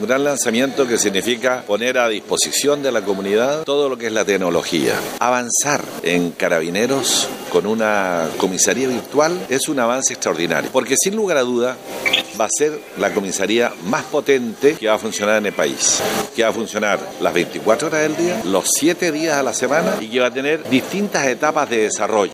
Un gran lanzamiento que significa poner a disposición de la comunidad todo lo que es la tecnología. Avanzar en carabineros con una comisaría virtual es un avance extraordinario, porque sin lugar a duda va a ser la comisaría más potente que va a funcionar en el país, que va a funcionar las 24 horas del día, los 7 días a la semana y que va a tener distintas etapas de desarrollo.